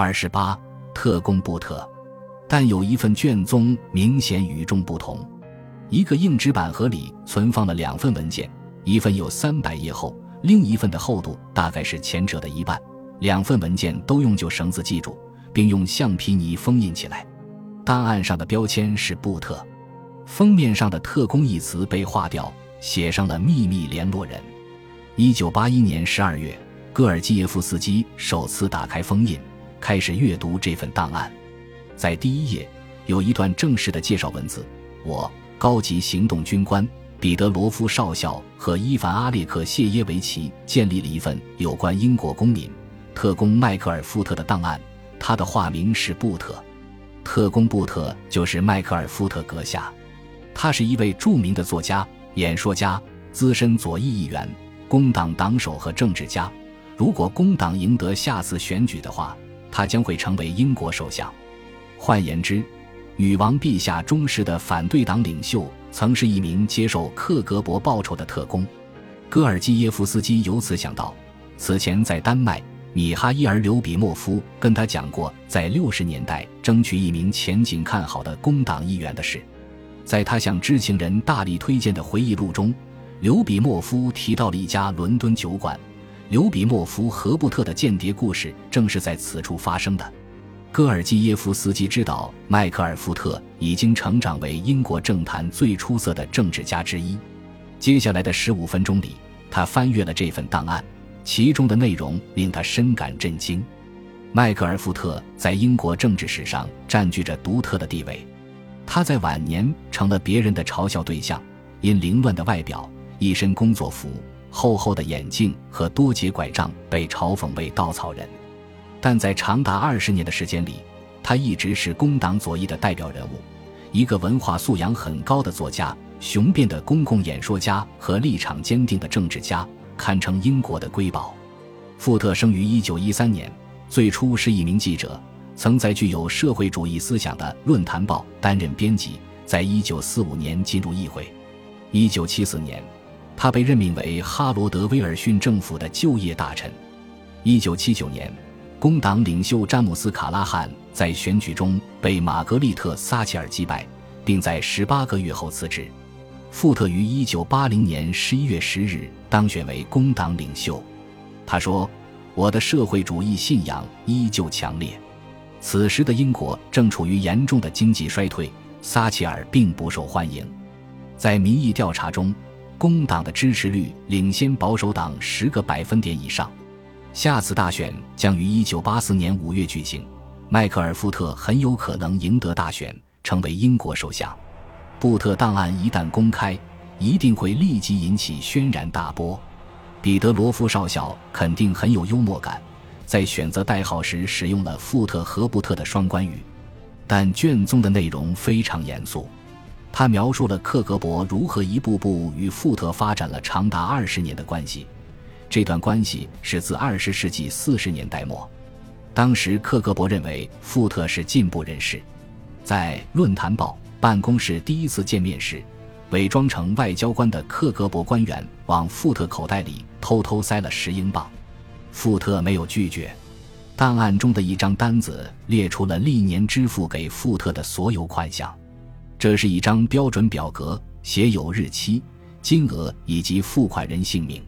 二十八，特工布特。但有一份卷宗明显与众不同，一个硬纸板盒里存放了两份文件，一份有三百页厚，另一份的厚度大概是前者的一半。两份文件都用旧绳子系住，并用橡皮泥封印起来。档案上的标签是布特，封面上的“特工”一词被划掉，写上了“秘密联络人”。一九八一年十二月，戈尔基耶夫斯基首次打开封印，开始阅读这份档案。在第一页有一段正式的介绍文字：“我高级行动军官彼得罗夫少校和伊凡阿列克谢耶维奇建立了一份有关英国公民特工迈克尔夫特的档案。他的化名是布特，特工布特就是迈克尔夫特阁下。他是一位著名的作家、演说家、资深左翼议员、工党党首和政治家。如果工党赢得下次选举的话，他将会成为英国首相。”换言之，女王陛下忠实的反对党领袖曾是一名接受克格勃报酬的特工。戈尔基耶夫斯基由此想到，此前在丹麦，米哈伊尔·刘比莫夫跟他讲过在六十年代争取一名前景看好的工党议员的事。在他向知情人大力推荐的回忆录中，刘比莫夫提到了一家伦敦酒馆。刘比莫夫和布特的间谍故事正是在此处发生的。戈尔基耶夫斯基知道迈克尔·福特已经成长为英国政坛最出色的政治家之一。接下来的十五分钟里，他翻阅了这份档案，其中的内容令他深感震惊。迈克尔·福特在英国政治史上占据着独特的地位。他在晚年成了别人的嘲笑对象，因凌乱的外表、一身工作服、厚厚的眼镜和多节拐杖，被嘲讽为稻草人。但在长达二十年的时间里，他一直是工党左翼的代表人物，一个文化素养很高的作家、雄辩的公共演说家和立场坚定的政治家，堪称英国的瑰宝。富特生于一九一三年，最初是一名记者，曾在具有社会主义思想的《论坛报》担任编辑。在一九四五年进入议会，一九七四年，他被任命为哈罗德·威尔逊政府的就业大臣。一九七九年。工党领袖詹姆斯·卡拉汉在选举中被玛格丽特·撒切尔击败，并在十八个月后辞职。富特于一九八零年十一月十日当选为工党领袖。他说：“我的社会主义信仰依旧强烈。”此时的英国正处于严重的经济衰退，撒切尔并不受欢迎。在民意调查中，工党的支持率领先保守党十个百分点以上。下次大选将于一九八四年五月举行，迈克尔·福特很有可能赢得大选，成为英国首相。布特档案一旦公开，一定会立即引起轩然大波。彼得罗夫少校肯定很有幽默感，在选择代号时使用了富特和布特的双关语。但卷宗的内容非常严肃，他描述了克格勃如何一步步与富特发展了长达二十年的关系。这段关系是自二十世纪四十年代末，当时克格勃认为富特是进步人士，在《论坛报》办公室第一次见面时，伪装成外交官的克格勃官员往富特口袋里偷偷塞了十英镑，富特没有拒绝。档案中的一张单子列出了历年支付给富特的所有款项，这是一张标准表格，写有日期、金额以及付款人姓名。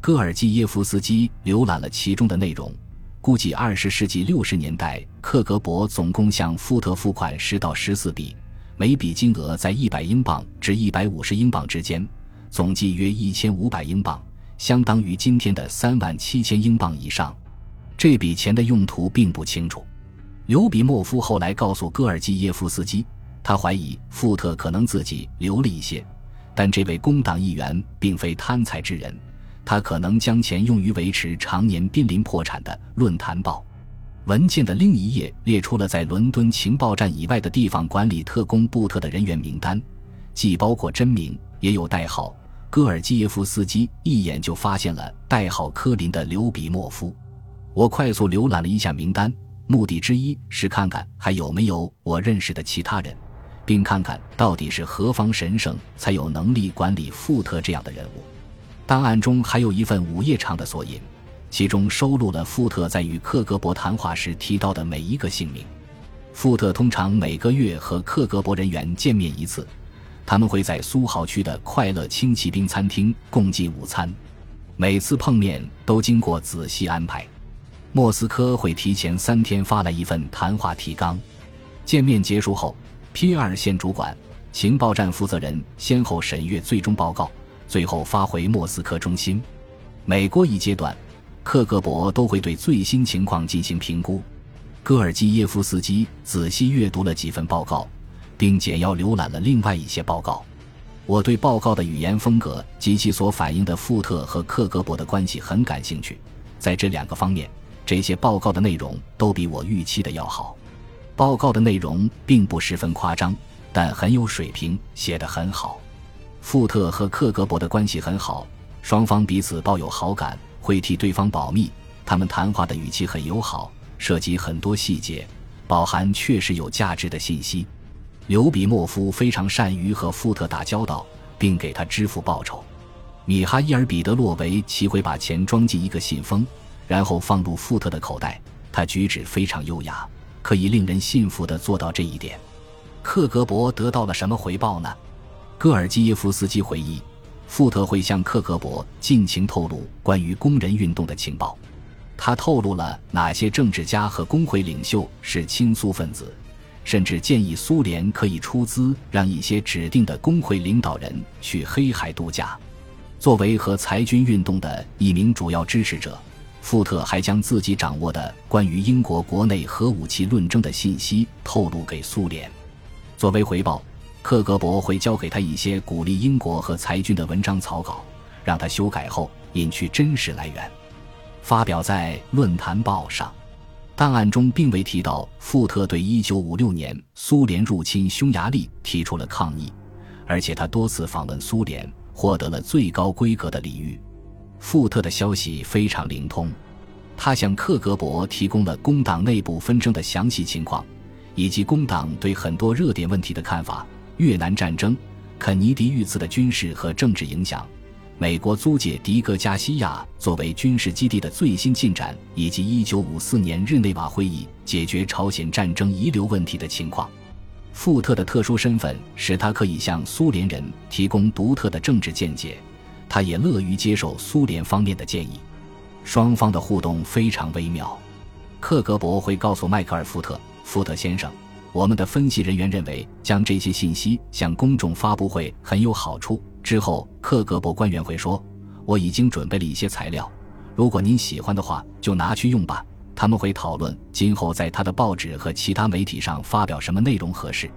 戈尔基耶夫斯基浏览了其中的内容，估计二十世纪六十年代，克格勃总共向富特付款十到十四笔，每笔金额在一百英镑至一百五十英镑之间，总计约一千五百英镑，相当于今天的三万七千英镑以上。这笔钱的用途并不清楚。刘比莫夫后来告诉戈尔基耶夫斯基，他怀疑富特可能自己留了一些，但这位工党议员并非贪财之人。他可能将钱用于维持常年濒临破产的《论坛报》文件的另一页列出了在伦敦情报站以外的地方管理特工布特的人员名单，既包括真名，也有代号。戈尔基耶夫斯基一眼就发现了代号科林的刘比莫夫。我快速浏览了一下名单，目的之一是看看还有没有我认识的其他人，并看看到底是何方神圣才有能力管理富特这样的人物。档案中还有一份午夜场的索引，其中收录了富特在与克格勃谈话时提到的每一个姓名。富特通常每个月和克格勃人员见面一次，他们会在苏豪区的快乐轻骑兵餐厅共进午餐。每次碰面都经过仔细安排。莫斯科会提前三天发来一份谈话提纲。见面结束后，P 二线主管、情报站负责人先后审阅最终报告，最后发回莫斯科中心。每过一阶段，克格勃都会对最新情况进行评估。戈尔基耶夫斯基仔细阅读了几份报告，并简要浏览了另外一些报告。我对报告的语言风格及其所反映的富特和克格勃的关系很感兴趣。在这两个方面，这些报告的内容都比我预期的要好。报告的内容并不十分夸张，但很有水平，写得很好。富特和克格勃的关系很好，双方彼此抱有好感，会替对方保密。他们谈话的语气很友好。涉及很多细节，饱含确实有价值的信息。刘比莫夫非常善于和富特打交道，并给他支付报酬。米哈伊尔·彼得洛维奇会把钱装进一个信封，然后放入富特的口袋。他举止非常优雅，可以令人信服地做到这一点。克格勃得到了什么回报呢？戈尔基耶夫斯基回忆，富特会向克格勃尽情透露关于工人运动的情报。他透露了哪些政治家和工会领袖是亲苏分子，甚至建议苏联可以出资让一些指定的工会领导人去黑海度假。作为和裁军运动的一名主要支持者，富特还将自己掌握的关于英国国内核武器论争的信息透露给苏联。作为回报，克格勃会交给他一些鼓励英国和裁军的文章草稿，让他修改后隐去真实来源。发表在《论坛报》上，档案中并未提到富特对1956年苏联入侵匈牙利提出了抗议，而且他多次访问苏联，获得了最高规格的礼遇。富特的消息非常灵通，他向克格勃提供了工党内部纷争的详细情况，以及工党对很多热点问题的看法：越南战争、肯尼迪遇刺的军事和政治影响。美国租借迪戈加西亚作为军事基地的最新进展，以及1954年日内瓦会议解决朝鲜战争遗留问题的情况。富特的特殊身份使他可以向苏联人提供独特的政治见解，他也乐于接受苏联方面的建议。双方的互动非常微妙。克格勃会告诉迈克尔·福特：“福特先生，我们的分析人员认为将这些信息向公众发布会很有好处。”之后，克格勃官员会说：“我已经准备了一些材料，如果您喜欢的话，就拿去用吧。”他们会讨论今后在他的报纸和其他媒体上发表什么内容合适。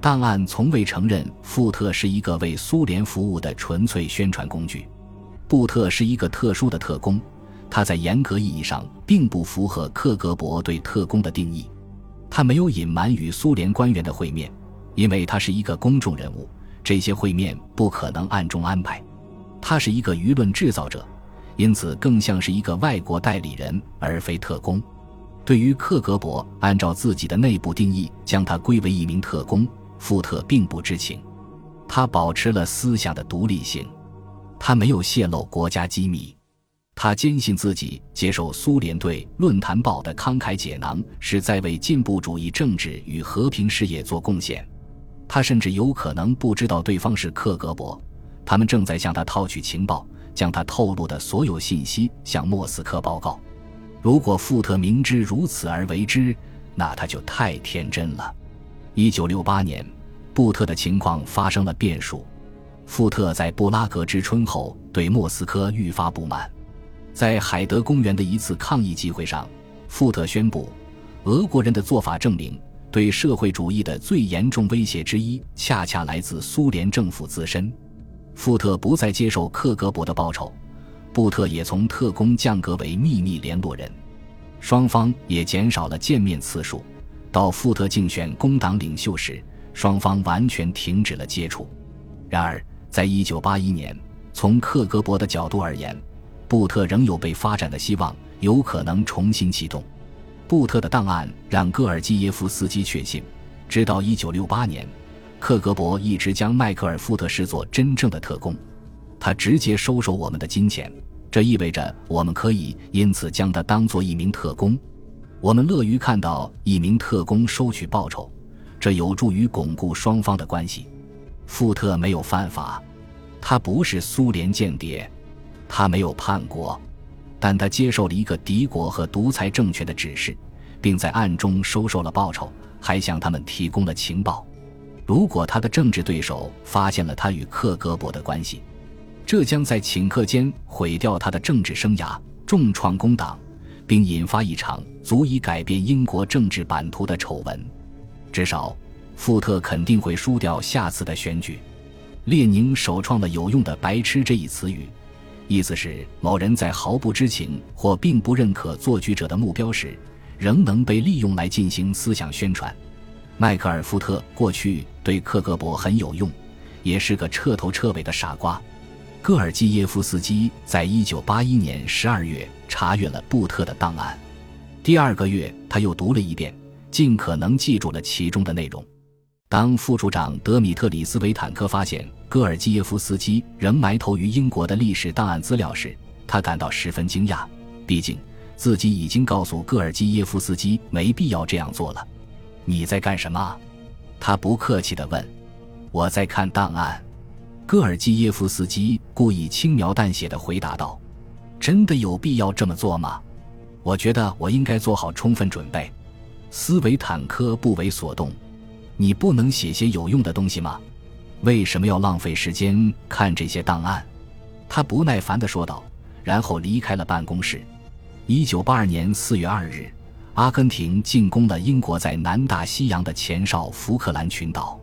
档案从未承认富特是一个为苏联服务的纯粹宣传工具。布特是一个特殊的特工，他在严格意义上并不符合克格勃对特工的定义。他没有隐瞒与苏联官员的会面，因为他是一个公众人物。这些会面不可能暗中安排，他是一个舆论制造者，因此更像是一个外国代理人而非特工。对于克格勃按照自己的内部定义将他归为一名特工，富特并不知情。他保持了思想的独立性，他没有泄露国家机密。他坚信自己接受苏联对《论坛报》的慷慨解囊是在为进步主义政治与和平事业做贡献。他甚至有可能不知道对方是克格勃，他们正在向他套取情报，将他透露的所有信息向莫斯科报告。如果富特明知如此而为之，那他就太天真了。一九六八年，布特的情况发生了变数。富特在布拉格之春后对莫斯科愈发不满，在海德公园的一次抗议集会上，富特宣布，俄国人的做法证明。对社会主义的最严重威胁之一，恰恰来自苏联政府自身。富特不再接受克格勃的报酬，布特也从特工降格为秘密联络人，双方也减少了见面次数。到富特竞选工党领袖时，双方完全停止了接触。然而，在一九八一年，从克格勃的角度而言，布特仍有被发展的希望，有可能重新启动。布特的档案让戈尔基耶夫斯基确信，直到1968年，克格勃一直将迈克尔·富特视作真正的特工。他直接收受我们的金钱，这这意味着我们可以因此将他当做一名特工。我们乐于看到一名特工收取报酬，这有助于巩固双方的关系。富特没有犯法，他不是苏联间谍，他没有叛国，但他接受了一个敌国和独裁政权的指示，并在暗中收受了报酬，还向他们提供了情报。如果他的政治对手发现了他与克格勃的关系，这将在顷刻间毁掉他的政治生涯，重创工党，并引发一场足以改变英国政治版图的丑闻。至少。富特肯定会输掉下次的选举。列宁首创了有用的“白痴”这一词语，意思是某人在毫不知情或并不认可做局者的目标时，仍能被利用来进行思想宣传。迈克尔·福特过去对克格勃很有用，也是个彻头彻尾的傻瓜。戈尔基耶夫斯基在一九八一年十二月查阅了布特的档案，第二个月他又读了一遍，尽可能记住了其中的内容。当副处长德米特里斯维坦科发现戈尔基耶夫斯基仍埋头于英国的历史档案资料时，他感到十分惊讶。毕竟自己已经告诉戈尔基耶夫斯基没必要这样做了。你在干什么？他不客气地问。我在看档案。戈尔基耶夫斯基故意轻描淡写地回答道：“真的有必要这么做吗？我觉得我应该做好充分准备。”斯维坦科不为所动。你不能写些有用的东西吗？为什么要浪费时间看这些档案？他不耐烦地说道，然后离开了办公室。一九八二年四月二日，阿根廷进攻了英国在南大西洋的前哨福克兰群岛。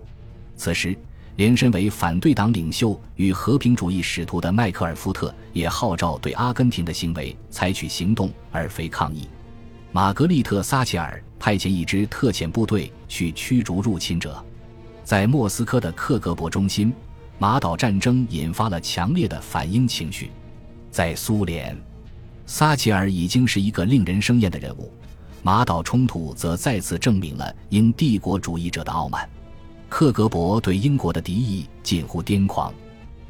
此时，连身为反对党领袖与和平主义使徒的迈克尔·福特也号召对阿根廷的行为采取行动，而非抗议。玛格丽特·撒切尔派遣一支特遣部队去驱逐入侵者。在莫斯科的克格勃中心，马岛战争引发了强烈的反英情绪。在苏联，撒切尔已经是一个令人生厌的人物，马岛冲突则再次证明了英帝国主义者的傲慢。克格勃对英国的敌意近乎癫狂。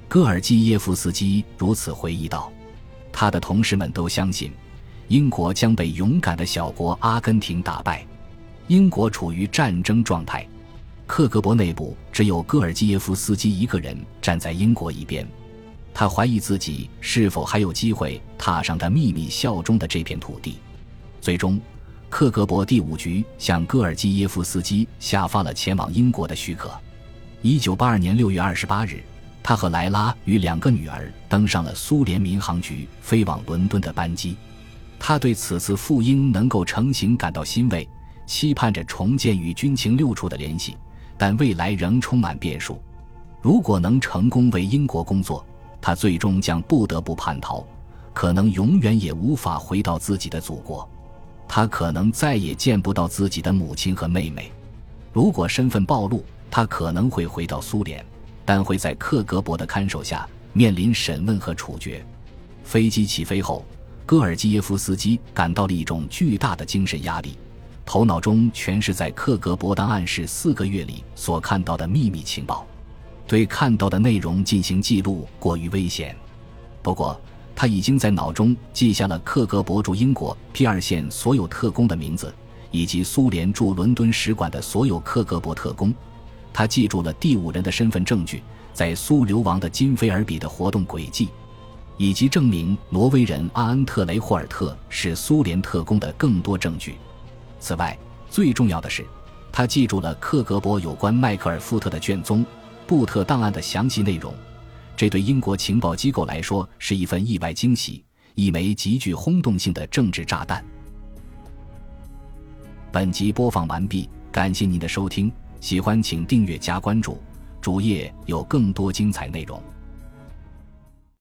戈尔基耶夫斯基如此回忆道：“他的同事们都相信。”英国将被勇敢的小国阿根廷打败，英国处于战争状态。克格勃内部只有戈尔基耶夫斯基一个人站在英国一边，他怀疑自己是否还有机会踏上他秘密效忠的这片土地。最终，克格勃第五局向戈尔基耶夫斯基下发了前往英国的许可。一九八二年六月二十八日，他和莱拉与两个女儿登上了苏联民航局飞往伦敦的班机。他对此次赴英能够成行感到欣慰，期盼着重建与军情六处的联系，但未来仍充满变数。如果能成功为英国工作，他最终将不得不叛逃，可能永远也无法回到自己的祖国。他可能再也见不到自己的母亲和妹妹。如果身份暴露，他可能会回到苏联，但会在克格勃的看守下面临审问和处决。飞机起飞后。戈尔基耶夫斯基感到了一种巨大的精神压力，头脑中全是在克格勃档案室四个月里所看到的秘密情报，对看到的内容进行记录过于危险。不过，他已经在脑中记下了克格勃驻英国 P 二线所有特工的名字，以及苏联驻伦敦使馆的所有克格勃特工。他记住了第五人的身份证据，在苏流亡的金菲尔比的活动轨迹。以及证明挪威人阿恩特雷霍尔特是苏联特工的更多证据。此外，最重要的是，他记住了克格勃有关迈克尔·福特的卷宗布特档案的详细内容。这对英国情报机构来说是一份意外惊喜，一枚极具轰动性的政治炸弹。本集播放完毕，感谢您的收听，喜欢请订阅加关注，主页有更多精彩内容。